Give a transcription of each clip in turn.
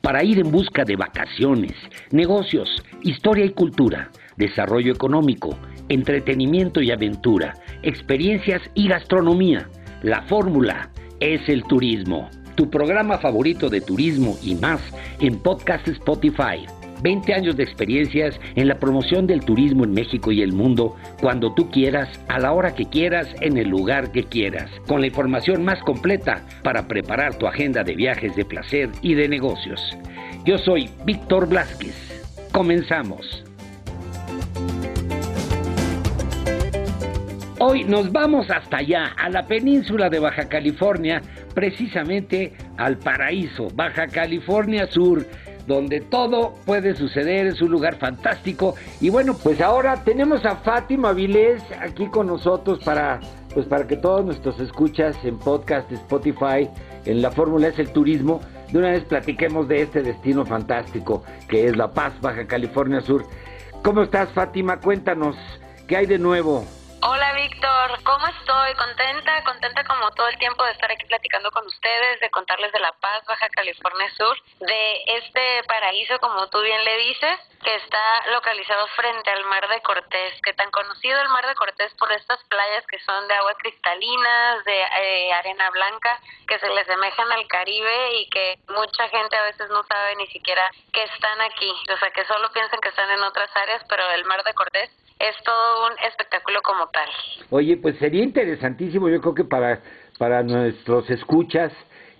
para ir en busca de vacaciones, negocios, historia y cultura, desarrollo económico, entretenimiento y aventura, experiencias y gastronomía. La fórmula es el turismo. Tu programa favorito de turismo y más en Podcast Spotify. 20 años de experiencias en la promoción del turismo en México y el mundo, cuando tú quieras, a la hora que quieras, en el lugar que quieras, con la información más completa para preparar tu agenda de viajes de placer y de negocios. Yo soy Víctor Blasquez. Comenzamos. Hoy nos vamos hasta allá, a la península de Baja California, precisamente al paraíso, Baja California Sur, donde todo puede suceder, es un lugar fantástico. Y bueno, pues ahora tenemos a Fátima Vilés aquí con nosotros para, pues para que todos nuestros escuchas en podcast Spotify, en la fórmula es el turismo, de una vez platiquemos de este destino fantástico que es La Paz, Baja California Sur. ¿Cómo estás, Fátima? Cuéntanos, ¿qué hay de nuevo? Hola Víctor, ¿cómo estoy? Contenta, contenta como todo el tiempo de estar aquí platicando con ustedes, de contarles de La Paz, Baja California Sur, de este paraíso, como tú bien le dices, que está localizado frente al Mar de Cortés, que tan conocido el Mar de Cortés por estas playas que son de agua cristalinas, de eh, arena blanca, que se le semejan al Caribe y que mucha gente a veces no sabe ni siquiera que están aquí, o sea, que solo piensan que están en otras áreas, pero el Mar de Cortés es todo un espectáculo como tal. Oye, pues sería interesantísimo, yo creo que para, para nuestros escuchas,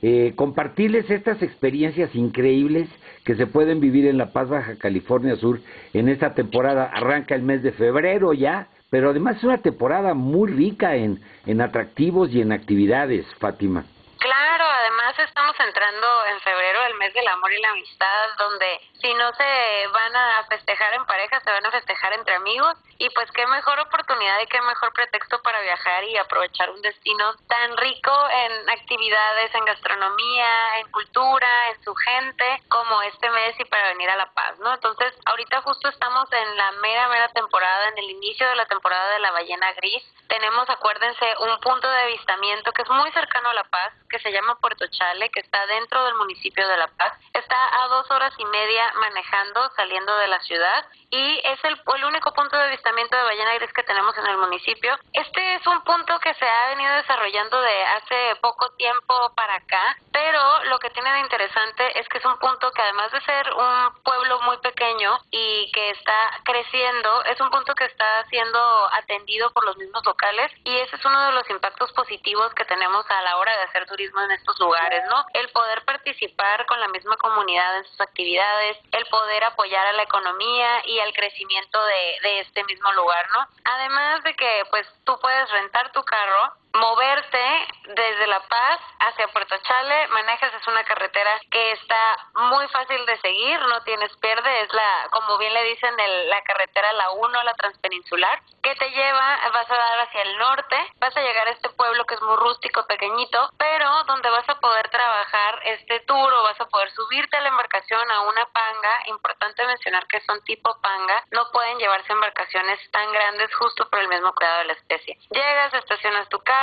eh, compartirles estas experiencias increíbles que se pueden vivir en La Paz, Baja California Sur, en esta temporada. Arranca el mes de febrero ya, pero además es una temporada muy rica en, en atractivos y en actividades, Fátima. Claro, además estamos entrando en febrero, el mes del amor y la amistad, donde si no se van a festejar en pareja, se van a festejar entre amigos y pues qué mejor oportunidad y qué mejor pretexto para viajar y aprovechar un destino tan rico en actividades, en gastronomía, en cultura, en su gente, como este mes y para venir a La Paz, ¿no? Entonces, ahorita justo estamos en la mera, mera temporada, en el inicio de la temporada de la ballena gris. Tenemos, acuérdense, un punto de avistamiento que es muy cercano a La Paz, que se llama Puerto Chale, que está dentro del municipio de La Paz. Está a dos horas y media manejando, saliendo de la ciudad, y es el, el único punto de avistamiento de ballena gris que tenemos en el municipio. Este es un punto que se ha venido desarrollando de hace poco tiempo para acá, pero lo que tiene de interesante es que es un punto que además de ser un pueblo muy pequeño y que está creciendo, es un punto que está siendo atendido por los mismos locales y ese es uno de los impactos positivos que tenemos a la hora de hacer turismo en estos lugares, ¿no? El poder participar con la misma comunidad en sus actividades, el poder apoyar a la economía y al crecimiento de, de este mismo lugar, ¿no? Además de que pues tú puedes rentar tu carro moverte desde La Paz hacia Puerto Chale, manejas es una carretera que está muy fácil de seguir, no tienes pierde, es la, como bien le dicen, el, la carretera la 1, la transpeninsular, que te lleva, vas a dar hacia el norte, vas a llegar a este pueblo que es muy rústico, pequeñito, pero donde vas a poder trabajar este tour o vas a poder subirte a la embarcación a una panga, importante mencionar que son tipo panga, no pueden llevarse embarcaciones tan grandes justo por el mismo cuidado de la especie. Llegas, estacionas tu carro,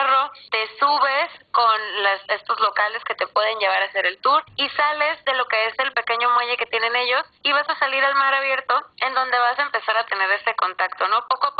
te subes con las, estos locales que te pueden llevar a hacer el tour y sales de lo que es el pequeño muelle que tienen ellos y vas a salir al mar abierto en donde vas a empezar a tener ese contacto, ¿no? Poco a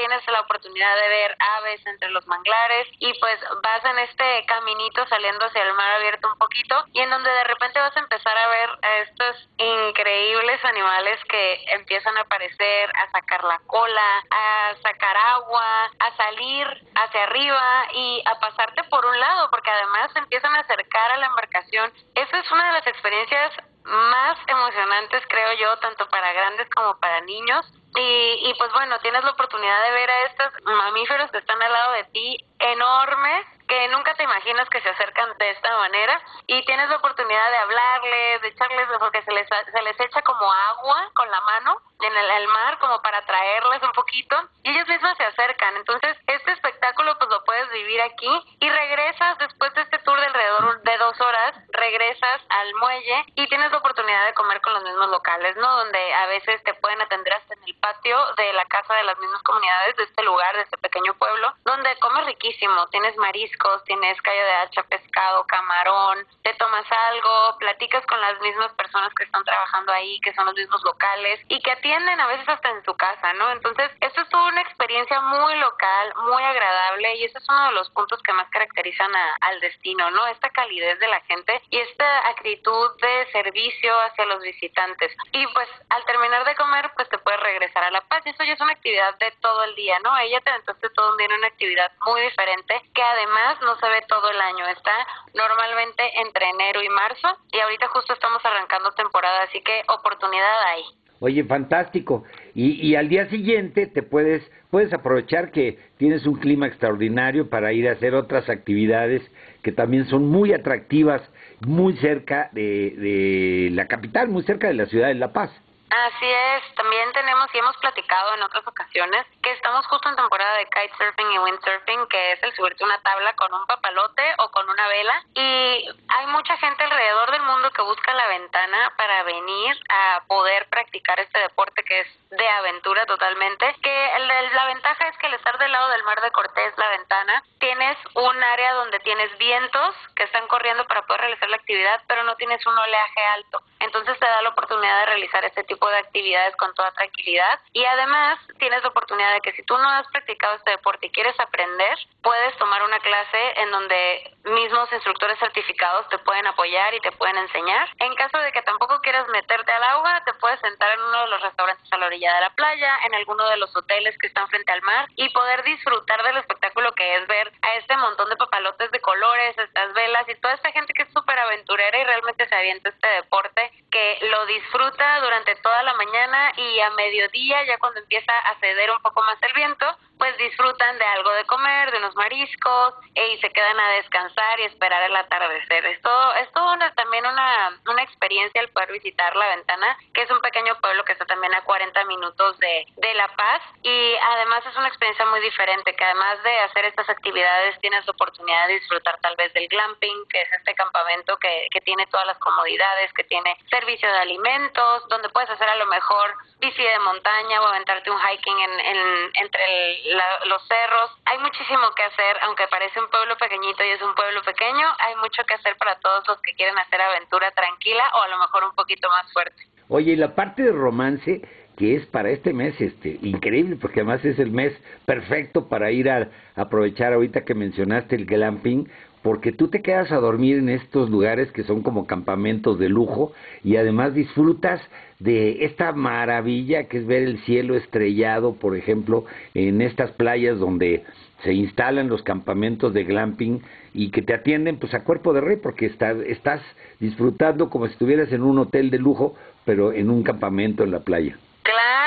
tienes la oportunidad de ver aves entre los manglares y pues vas en este caminito saliendo hacia el mar abierto un poquito y en donde de repente vas a empezar a ver a estos increíbles animales que empiezan a aparecer, a sacar la cola, a sacar agua, a salir hacia arriba y a pasarte por un lado, porque además se empiezan a acercar a la embarcación. Esa es una de las experiencias más emocionantes, creo yo, tanto para grandes como para niños. Y, y pues bueno, tienes la oportunidad de ver a estos mamíferos que están al lado de ti, enormes, que nunca te imaginas que se acercan de esta manera. Y tienes la oportunidad de hablarles, de echarles, porque se les, se les echa como agua con la mano en el, el mar como para traerles un poquito. Y ellos mismos se acercan. Entonces, este espectáculo pues lo vivir aquí. Y regresas después de este tour de alrededor de dos horas, regresas al muelle y tienes la oportunidad de comer con los mismos locales, ¿no? Donde a veces te pueden atender hasta en el patio de la casa de las mismas comunidades de este lugar, de este pequeño pueblo, donde comes riquísimo, tienes mariscos, tienes callo de hacha, pescado, camarón, te tomas algo, platicas con las mismas personas que están trabajando ahí, que son los mismos locales y que atienden a veces hasta en su casa, ¿no? Entonces, esto es toda una experiencia muy local, muy agradable y ese es uno de los puntos que más caracterizan al destino, ¿no? Esta calidez de la gente y esta actitud de servicio hacia los visitantes. Y pues al terminar de comer, pues te puedes regresar a La Paz. Eso ya es una actividad de todo el día, ¿no? Ella te entonces todo un día en una actividad muy diferente que además no se ve todo el año. Está normalmente entre enero y marzo y ahorita justo estamos arrancando temporada, así que oportunidad hay. Oye, fantástico. Y, y al día siguiente te puedes puedes aprovechar que tienes un clima extraordinario para ir a hacer otras actividades que también son muy atractivas, muy cerca de, de la capital, muy cerca de la ciudad de La Paz. Así es, también tenemos y hemos platicado en otras ocasiones que estamos justo en temporada de kitesurfing y windsurfing, que es el subirte una tabla con un papalote o con una vela. Y hay mucha gente alrededor del mundo que busca la ventana para venir a poder practicar este deporte que es de aventura totalmente. Que la, ventaja es que al estar del lado del mar de Cortés, la ventana, tienes un área donde tienes vientos que están corriendo para poder realizar la actividad, pero no tienes un oleaje alto. Entonces te da la oportunidad de realizar este tipo de actividades con toda tranquilidad y además tienes la oportunidad de que si tú no has practicado este deporte y quieres aprender, puedes tomar una clase en donde mismos instructores certificados te pueden apoyar y te pueden enseñar. En caso de que tampoco quieras meterte al agua, te puedes sentar en uno de los restaurantes a la orilla de la playa, en alguno de los hoteles que están frente al mar y poder disfrutar del espectáculo que es ver a este montón de papalotes de colores, estas velas y toda esta gente que es súper aventurera y realmente se avienta este deporte, que lo disfruta durante toda la mañana y a mediodía, ya cuando empieza a ceder un poco más el viento, pues disfrutan de algo de comer, de unos mariscos y se quedan a descansar y esperar el atardecer. Esto es todo también una, una experiencia el poder visitar La Ventana, que es un pequeño pueblo que está también a 40 minutos de, de La Paz y además es una experiencia muy diferente, que además de hacer estas actividades tienes la oportunidad de disfrutar tal vez del glamping, que es este campamento que, que tiene todas las comodidades, que tiene servicio de alimentos, donde puedes hacer a lo mejor bici de montaña o aventarte un hiking en, en entre el los cerros. Hay muchísimo que hacer, aunque parece un pueblo pequeñito y es un pueblo pequeño, hay mucho que hacer para todos los que quieren hacer aventura tranquila o a lo mejor un poquito más fuerte. Oye, y la parte de romance que es para este mes, este, increíble, porque además es el mes perfecto para ir a aprovechar ahorita que mencionaste el glamping, porque tú te quedas a dormir en estos lugares que son como campamentos de lujo y además disfrutas de esta maravilla que es ver el cielo estrellado, por ejemplo, en estas playas donde se instalan los campamentos de glamping y que te atienden pues a cuerpo de rey porque estás, estás disfrutando como si estuvieras en un hotel de lujo, pero en un campamento en la playa. Claro,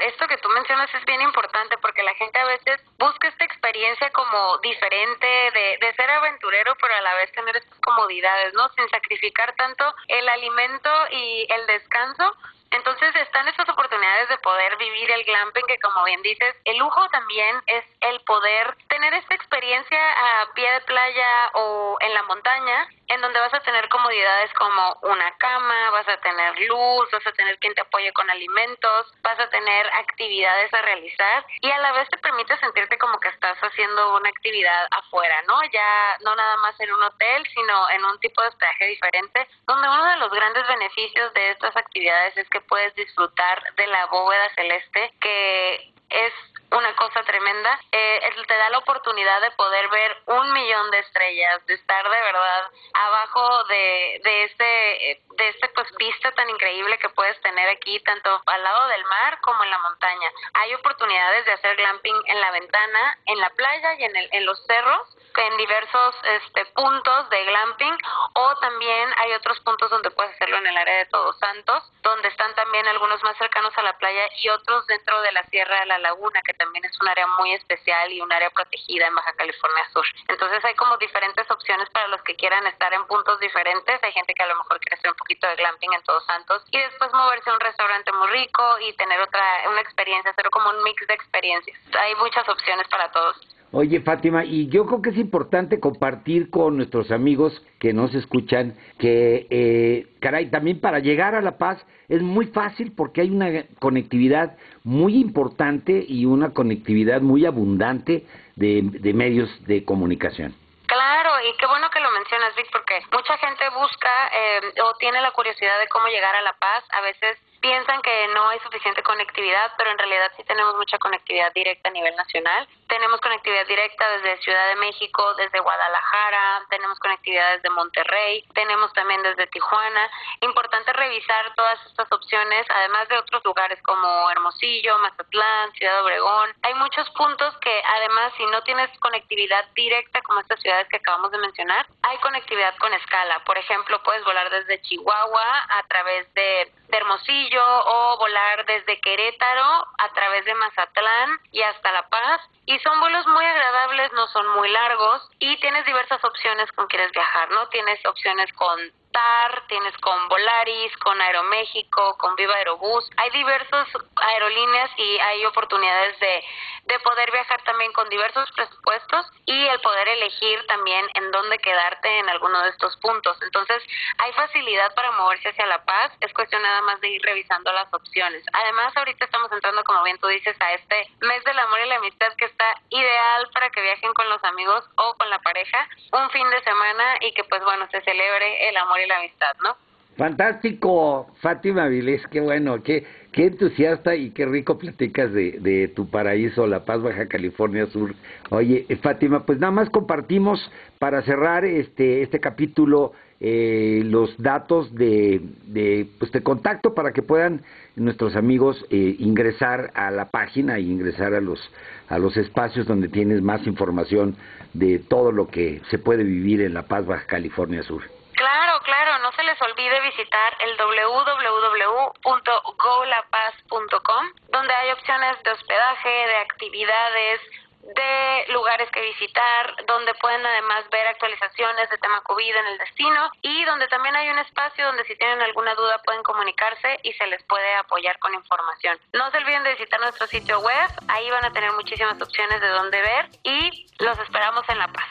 esto que tú mencionas es bien importante porque la gente a veces busca esta experiencia como diferente de, de ser aventurero, pero a la vez tener estas comodidades, ¿no? Sin sacrificar tanto el alimento y el descanso, entonces están estas oportunidades de poder vivir el glamping que como bien dices, el lujo también es el poder tener esta experiencia a pie de playa o en la montaña en donde vas a tener comodidades como una cama, vas a tener luz, vas a tener quien te apoye con alimentos, vas a tener actividades a realizar y a la vez te permite sentirte como que estás haciendo una actividad afuera, ¿no? Ya no nada más en un hotel, sino en un tipo de hospedaje diferente, donde uno de los grandes beneficios de estas actividades es que puedes disfrutar de la bóveda celeste que es una cosa tremenda. Eh, te da la oportunidad de poder ver un millón de estrellas, de estar de verdad abajo de, de este de este pues vista tan increíble que puedes tener aquí tanto al lado del mar como en la montaña. Hay oportunidades de hacer glamping en la ventana, en la playa y en, el, en los cerros en diversos este, puntos de glamping o también hay otros puntos donde puedes área de Todos Santos, donde están también algunos más cercanos a la playa y otros dentro de la Sierra de la Laguna, que también es un área muy especial y un área protegida en Baja California Sur. Entonces hay como diferentes opciones para los que quieran estar en puntos diferentes. Hay gente que a lo mejor quiere hacer un poquito de glamping en Todos Santos y después moverse a un restaurante muy rico y tener otra una experiencia, hacer como un mix de experiencias. Hay muchas opciones para todos. Oye, Fátima, y yo creo que es importante compartir con nuestros amigos que nos escuchan que, eh, caray, también para llegar a La Paz es muy fácil porque hay una conectividad muy importante y una conectividad muy abundante de, de medios de comunicación. Claro, y qué bueno que lo mencionas, Vic, porque mucha gente busca eh, o tiene la curiosidad de cómo llegar a La Paz. A veces piensan que no hay suficiente conectividad, pero en realidad sí tenemos mucha conectividad directa a nivel nacional. Tenemos conectividad directa desde Ciudad de México, desde Guadalajara, tenemos conectividad desde Monterrey, tenemos también desde Tijuana. Importante revisar todas estas opciones, además de otros lugares como Hermosillo, Mazatlán, Ciudad Obregón. Hay muchos puntos que además si no tienes conectividad directa como estas ciudades que acabamos de mencionar, hay conectividad con escala. Por ejemplo, puedes volar desde Chihuahua a través de, de Hermosillo o volar desde Querétaro a través de Mazatlán y hasta La Paz. Y son vuelos muy agradables, no son muy largos y tienes diversas opciones con quieres viajar, ¿no? Tienes opciones con TAR, tienes con Volaris, con Aeroméxico, con Viva Aerobús. Hay diversas aerolíneas y hay oportunidades de, de poder viajar también con diversos presupuestos y el poder elegir también en dónde quedarte en alguno de estos puntos. Entonces, hay facilidad para moverse hacia La Paz, es cuestión nada más de ir revisando las opciones. Además, ahorita estamos entrando, como bien tú dices, a este mes del amor y la amistad que está ideal para que viajen con los amigos o con la pareja un fin de semana y que pues bueno, se celebre el amor y la amistad, ¿no? Fantástico, Fátima Vilés, qué bueno, qué, qué entusiasta y qué rico platicas de, de tu paraíso, La Paz, Baja California Sur. Oye, eh, Fátima, pues nada más compartimos para cerrar este, este capítulo eh, los datos de, de, pues de contacto para que puedan nuestros amigos eh, ingresar a la página e ingresar a los, a los espacios donde tienes más información de todo lo que se puede vivir en La Paz, Baja California Sur. Claro, no se les olvide visitar el www.golapaz.com, donde hay opciones de hospedaje, de actividades, de lugares que visitar, donde pueden además ver actualizaciones de tema COVID en el destino y donde también hay un espacio donde si tienen alguna duda pueden comunicarse y se les puede apoyar con información. No se olviden de visitar nuestro sitio web, ahí van a tener muchísimas opciones de dónde ver y los esperamos en La Paz.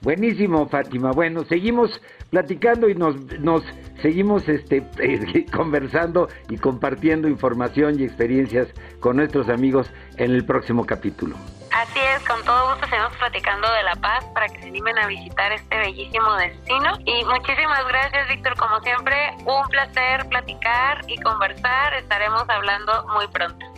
Buenísimo, Fátima. Bueno, seguimos platicando y nos, nos seguimos este, conversando y compartiendo información y experiencias con nuestros amigos en el próximo capítulo. Así es, con todo gusto seguimos platicando de La Paz para que se animen a visitar este bellísimo destino. Y muchísimas gracias, Víctor, como siempre, un placer platicar y conversar. Estaremos hablando muy pronto.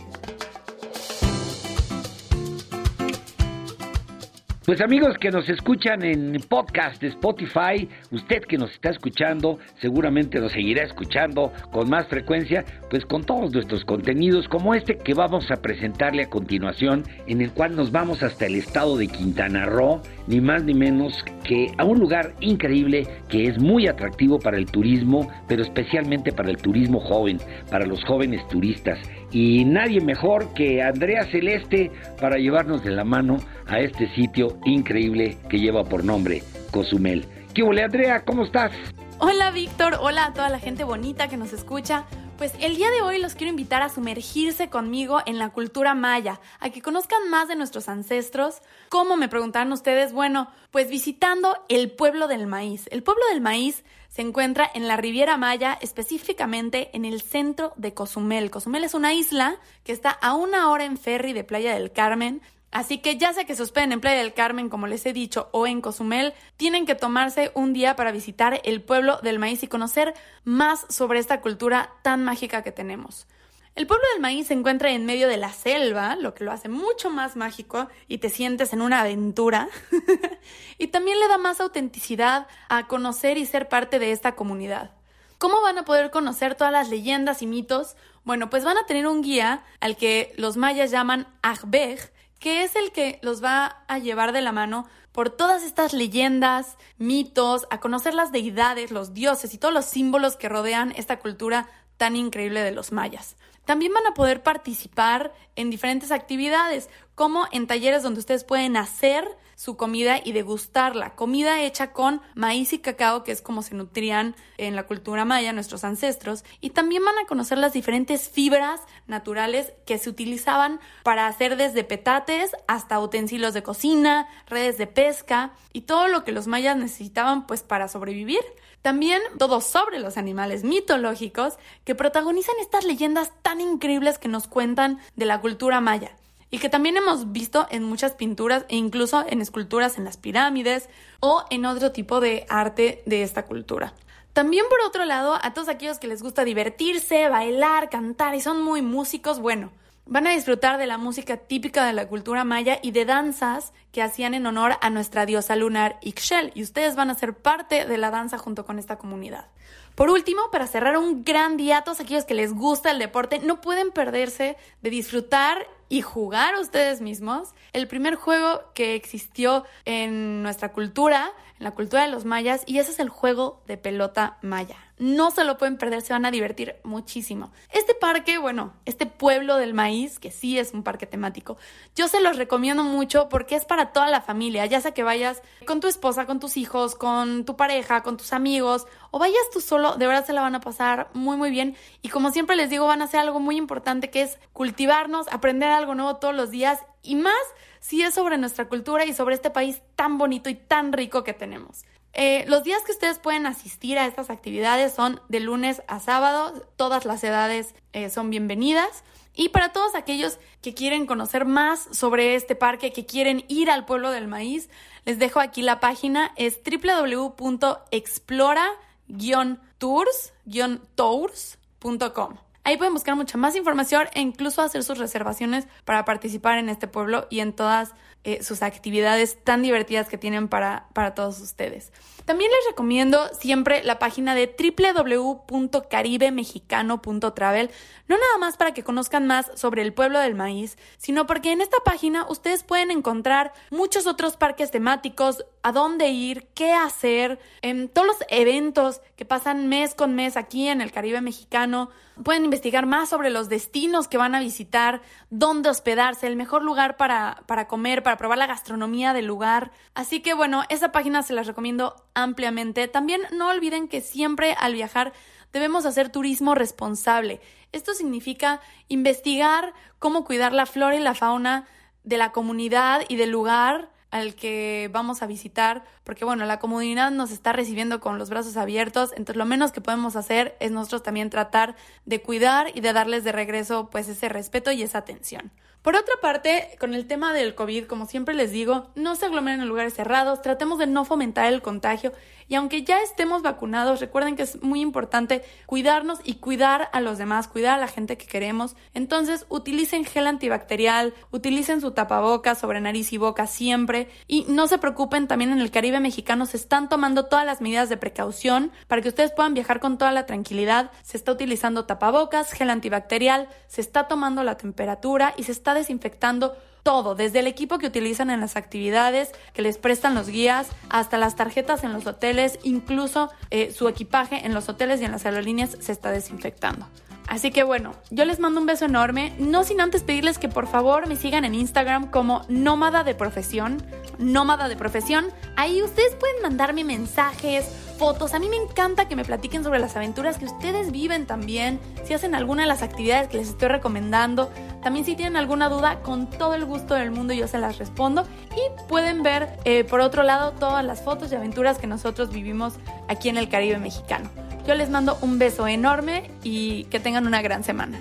Pues amigos que nos escuchan en podcast de Spotify, usted que nos está escuchando seguramente nos seguirá escuchando con más frecuencia, pues con todos nuestros contenidos como este que vamos a presentarle a continuación, en el cual nos vamos hasta el estado de Quintana Roo, ni más ni menos que a un lugar increíble que es muy atractivo para el turismo, pero especialmente para el turismo joven, para los jóvenes turistas. Y nadie mejor que Andrea Celeste para llevarnos de la mano a este sitio increíble que lleva por nombre Cozumel. ¿Qué hola Andrea? ¿Cómo estás? Hola Víctor, hola a toda la gente bonita que nos escucha. Pues el día de hoy los quiero invitar a sumergirse conmigo en la cultura maya, a que conozcan más de nuestros ancestros. ¿Cómo me preguntaron ustedes? Bueno, pues visitando el pueblo del maíz. El pueblo del maíz se encuentra en la Riviera Maya, específicamente en el centro de Cozumel. Cozumel es una isla que está a una hora en ferry de Playa del Carmen. Así que ya sea que se hospeden en Playa del Carmen, como les he dicho, o en Cozumel, tienen que tomarse un día para visitar el pueblo del maíz y conocer más sobre esta cultura tan mágica que tenemos. El pueblo del maíz se encuentra en medio de la selva, lo que lo hace mucho más mágico y te sientes en una aventura. y también le da más autenticidad a conocer y ser parte de esta comunidad. ¿Cómo van a poder conocer todas las leyendas y mitos? Bueno, pues van a tener un guía al que los mayas llaman Agbej, que es el que los va a llevar de la mano por todas estas leyendas, mitos, a conocer las deidades, los dioses y todos los símbolos que rodean esta cultura tan increíble de los mayas. También van a poder participar en diferentes actividades, como en talleres donde ustedes pueden hacer su comida y degustarla. Comida hecha con maíz y cacao, que es como se nutrían en la cultura maya nuestros ancestros. Y también van a conocer las diferentes fibras naturales que se utilizaban para hacer desde petates hasta utensilios de cocina, redes de pesca y todo lo que los mayas necesitaban pues para sobrevivir. También todo sobre los animales mitológicos que protagonizan estas leyendas tan increíbles que nos cuentan de la cultura maya y que también hemos visto en muchas pinturas e incluso en esculturas en las pirámides o en otro tipo de arte de esta cultura. También por otro lado, a todos aquellos que les gusta divertirse, bailar, cantar y son muy músicos, bueno, van a disfrutar de la música típica de la cultura maya y de danzas que hacían en honor a nuestra diosa lunar Ixchel y ustedes van a ser parte de la danza junto con esta comunidad. Por último, para cerrar un gran día a todos aquellos que les gusta el deporte, no pueden perderse de disfrutar y jugar ustedes mismos el primer juego que existió en nuestra cultura, en la cultura de los mayas, y ese es el juego de pelota maya. No se lo pueden perder, se van a divertir muchísimo. Este parque, bueno, este pueblo del maíz, que sí es un parque temático, yo se los recomiendo mucho porque es para toda la familia, ya sea que vayas con tu esposa, con tus hijos, con tu pareja, con tus amigos, o vayas tú solo, de verdad se la van a pasar muy muy bien. Y como siempre les digo, van a hacer algo muy importante que es cultivarnos, aprender algo nuevo todos los días y más si es sobre nuestra cultura y sobre este país tan bonito y tan rico que tenemos. Eh, los días que ustedes pueden asistir a estas actividades son de lunes a sábado, todas las edades eh, son bienvenidas. Y para todos aquellos que quieren conocer más sobre este parque, que quieren ir al pueblo del maíz, les dejo aquí la página, es www.explora-tours-tours.com. Ahí pueden buscar mucha más información e incluso hacer sus reservaciones para participar en este pueblo y en todas eh, sus actividades tan divertidas que tienen para, para todos ustedes. También les recomiendo siempre la página de www.caribemexicano.travel, no nada más para que conozcan más sobre el pueblo del maíz, sino porque en esta página ustedes pueden encontrar muchos otros parques temáticos, a dónde ir, qué hacer, en todos los eventos que pasan mes con mes aquí en el Caribe mexicano. Pueden investigar más sobre los destinos que van a visitar, dónde hospedarse, el mejor lugar para, para comer, para probar la gastronomía del lugar. Así que bueno, esa página se las recomiendo ampliamente. También no olviden que siempre al viajar debemos hacer turismo responsable. Esto significa investigar cómo cuidar la flora y la fauna de la comunidad y del lugar al que vamos a visitar, porque bueno, la comunidad nos está recibiendo con los brazos abiertos, entonces lo menos que podemos hacer es nosotros también tratar de cuidar y de darles de regreso pues ese respeto y esa atención. Por otra parte, con el tema del COVID, como siempre les digo, no se aglomeren en lugares cerrados, tratemos de no fomentar el contagio y aunque ya estemos vacunados, recuerden que es muy importante cuidarnos y cuidar a los demás, cuidar a la gente que queremos. Entonces, utilicen gel antibacterial, utilicen su tapabocas sobre nariz y boca siempre y no se preocupen, también en el Caribe mexicano se están tomando todas las medidas de precaución para que ustedes puedan viajar con toda la tranquilidad. Se está utilizando tapabocas, gel antibacterial, se está tomando la temperatura y se está desinfectando todo, desde el equipo que utilizan en las actividades, que les prestan los guías, hasta las tarjetas en los hoteles, incluso eh, su equipaje en los hoteles y en las aerolíneas se está desinfectando. Así que bueno, yo les mando un beso enorme, no sin antes pedirles que por favor me sigan en Instagram como nómada de profesión, nómada de profesión. Ahí ustedes pueden mandarme mensajes, fotos. A mí me encanta que me platiquen sobre las aventuras que ustedes viven también, si hacen alguna de las actividades que les estoy recomendando. También si tienen alguna duda, con todo el gusto del mundo yo se las respondo. Y pueden ver eh, por otro lado todas las fotos y aventuras que nosotros vivimos aquí en el Caribe mexicano. Yo les mando un beso enorme y que tengan una gran semana.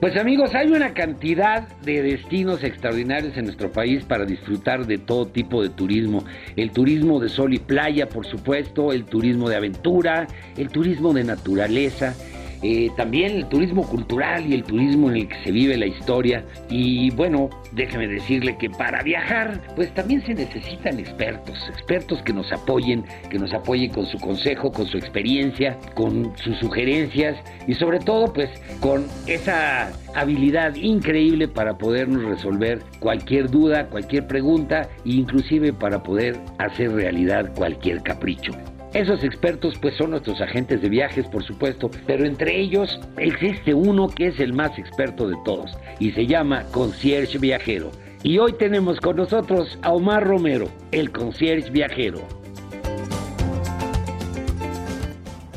Pues amigos, hay una cantidad de destinos extraordinarios en nuestro país para disfrutar de todo tipo de turismo. El turismo de sol y playa, por supuesto, el turismo de aventura, el turismo de naturaleza, eh, también el turismo cultural y el turismo en el que se vive la historia. Y bueno, déjeme decirle que para viajar, pues también se necesitan expertos, expertos que nos apoyen, que nos apoyen con su consejo, con su experiencia, con sus sugerencias y sobre todo pues con esa habilidad increíble para podernos resolver cualquier duda, cualquier pregunta e inclusive para poder hacer realidad cualquier capricho. Esos expertos pues son nuestros agentes de viajes, por supuesto, pero entre ellos existe uno que es el más experto de todos y se llama Concierge Viajero Y hoy tenemos con nosotros a Omar Romero, el concierge viajero.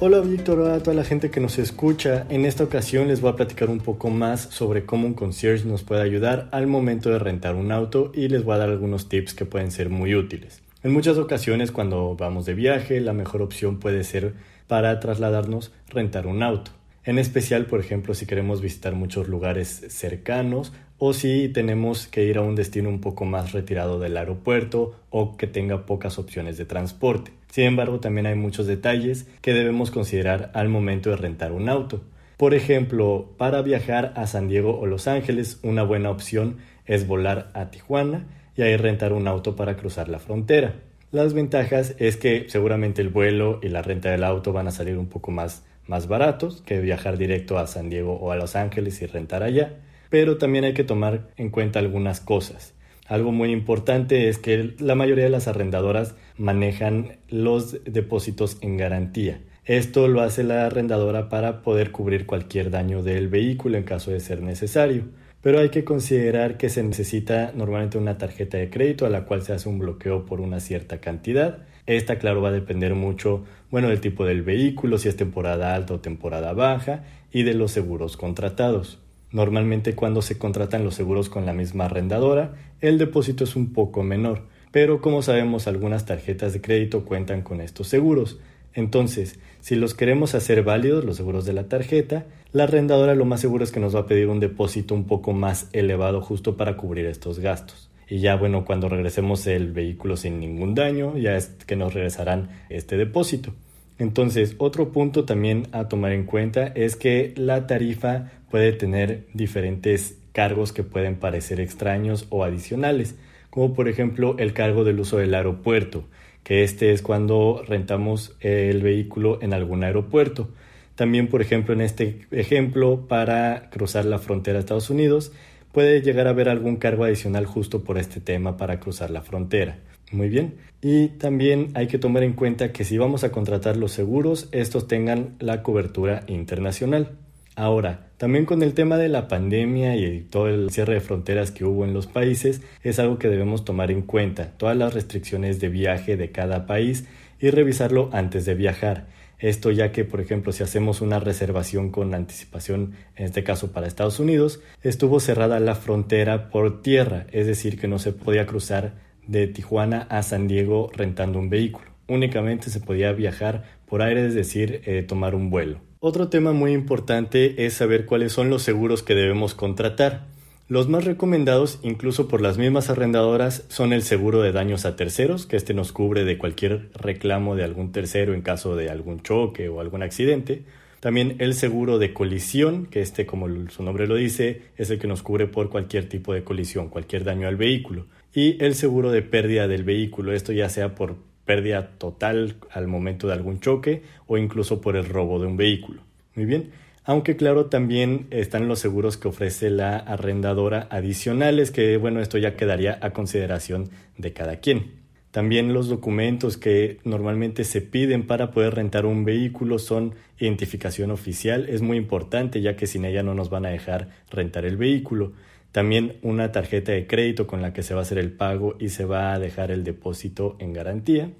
Hola Víctor, a toda la gente que nos escucha. En esta ocasión les voy a platicar un poco más sobre cómo un concierge nos puede ayudar al momento de rentar un auto y les voy a dar algunos tips que pueden ser muy útiles. En muchas ocasiones cuando vamos de viaje, la mejor opción puede ser para trasladarnos rentar un auto. En especial, por ejemplo, si queremos visitar muchos lugares cercanos o si tenemos que ir a un destino un poco más retirado del aeropuerto o que tenga pocas opciones de transporte. Sin embargo, también hay muchos detalles que debemos considerar al momento de rentar un auto. Por ejemplo, para viajar a San Diego o Los Ángeles, una buena opción es volar a Tijuana y ahí rentar un auto para cruzar la frontera. Las ventajas es que seguramente el vuelo y la renta del auto van a salir un poco más, más baratos que viajar directo a San Diego o a Los Ángeles y rentar allá, pero también hay que tomar en cuenta algunas cosas. Algo muy importante es que la mayoría de las arrendadoras manejan los depósitos en garantía. Esto lo hace la arrendadora para poder cubrir cualquier daño del vehículo en caso de ser necesario. Pero hay que considerar que se necesita normalmente una tarjeta de crédito a la cual se hace un bloqueo por una cierta cantidad. Esta, claro, va a depender mucho, bueno, del tipo del vehículo, si es temporada alta o temporada baja, y de los seguros contratados. Normalmente cuando se contratan los seguros con la misma arrendadora, el depósito es un poco menor, pero como sabemos algunas tarjetas de crédito cuentan con estos seguros. Entonces, si los queremos hacer válidos, los seguros de la tarjeta, la arrendadora lo más seguro es que nos va a pedir un depósito un poco más elevado justo para cubrir estos gastos. Y ya bueno, cuando regresemos el vehículo sin ningún daño, ya es que nos regresarán este depósito. Entonces, otro punto también a tomar en cuenta es que la tarifa puede tener diferentes cargos que pueden parecer extraños o adicionales, como por ejemplo el cargo del uso del aeropuerto, que este es cuando rentamos el vehículo en algún aeropuerto. También, por ejemplo, en este ejemplo, para cruzar la frontera de Estados Unidos, puede llegar a haber algún cargo adicional justo por este tema para cruzar la frontera. Muy bien. Y también hay que tomar en cuenta que si vamos a contratar los seguros, estos tengan la cobertura internacional. Ahora, también con el tema de la pandemia y todo el cierre de fronteras que hubo en los países, es algo que debemos tomar en cuenta, todas las restricciones de viaje de cada país y revisarlo antes de viajar. Esto ya que, por ejemplo, si hacemos una reservación con anticipación, en este caso para Estados Unidos, estuvo cerrada la frontera por tierra, es decir, que no se podía cruzar de Tijuana a San Diego rentando un vehículo. Únicamente se podía viajar por aire, es decir, eh, tomar un vuelo. Otro tema muy importante es saber cuáles son los seguros que debemos contratar. Los más recomendados, incluso por las mismas arrendadoras, son el seguro de daños a terceros, que este nos cubre de cualquier reclamo de algún tercero en caso de algún choque o algún accidente. También el seguro de colisión, que este, como su nombre lo dice, es el que nos cubre por cualquier tipo de colisión, cualquier daño al vehículo y el seguro de pérdida del vehículo, esto ya sea por pérdida total al momento de algún choque o incluso por el robo de un vehículo. Muy bien, aunque claro también están los seguros que ofrece la arrendadora adicionales, que bueno, esto ya quedaría a consideración de cada quien. También los documentos que normalmente se piden para poder rentar un vehículo son identificación oficial, es muy importante ya que sin ella no nos van a dejar rentar el vehículo. También una tarjeta de crédito con la que se va a hacer el pago y se va a dejar el depósito en garantía.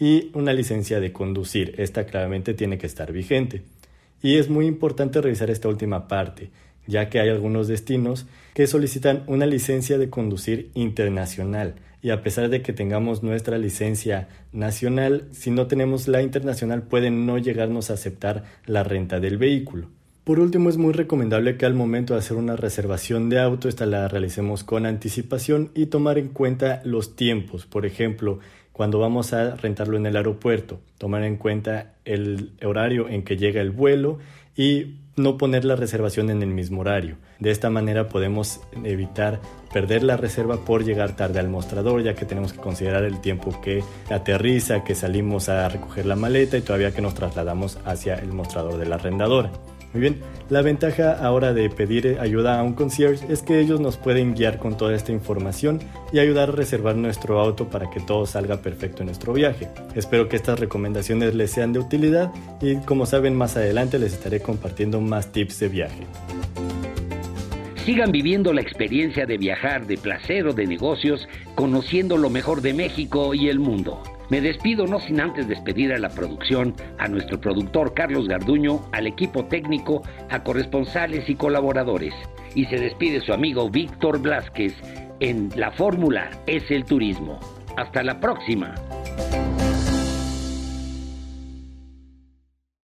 Y una licencia de conducir. Esta claramente tiene que estar vigente. Y es muy importante revisar esta última parte, ya que hay algunos destinos que solicitan una licencia de conducir internacional. Y a pesar de que tengamos nuestra licencia nacional, si no tenemos la internacional pueden no llegarnos a aceptar la renta del vehículo. Por último, es muy recomendable que al momento de hacer una reservación de auto, esta la realicemos con anticipación y tomar en cuenta los tiempos. Por ejemplo, cuando vamos a rentarlo en el aeropuerto, tomar en cuenta el horario en que llega el vuelo y no poner la reservación en el mismo horario. De esta manera podemos evitar perder la reserva por llegar tarde al mostrador, ya que tenemos que considerar el tiempo que aterriza, que salimos a recoger la maleta y todavía que nos trasladamos hacia el mostrador de la arrendadora. Muy bien, la ventaja ahora de pedir ayuda a un concierge es que ellos nos pueden guiar con toda esta información y ayudar a reservar nuestro auto para que todo salga perfecto en nuestro viaje. Espero que estas recomendaciones les sean de utilidad y como saben más adelante les estaré compartiendo más tips de viaje. sigan viviendo la experiencia de viajar de placer o de negocios, conociendo lo mejor de México y el mundo. Me despido no sin antes despedir a la producción, a nuestro productor Carlos Garduño, al equipo técnico, a corresponsales y colaboradores. Y se despide su amigo Víctor Blázquez en La Fórmula es el Turismo. Hasta la próxima.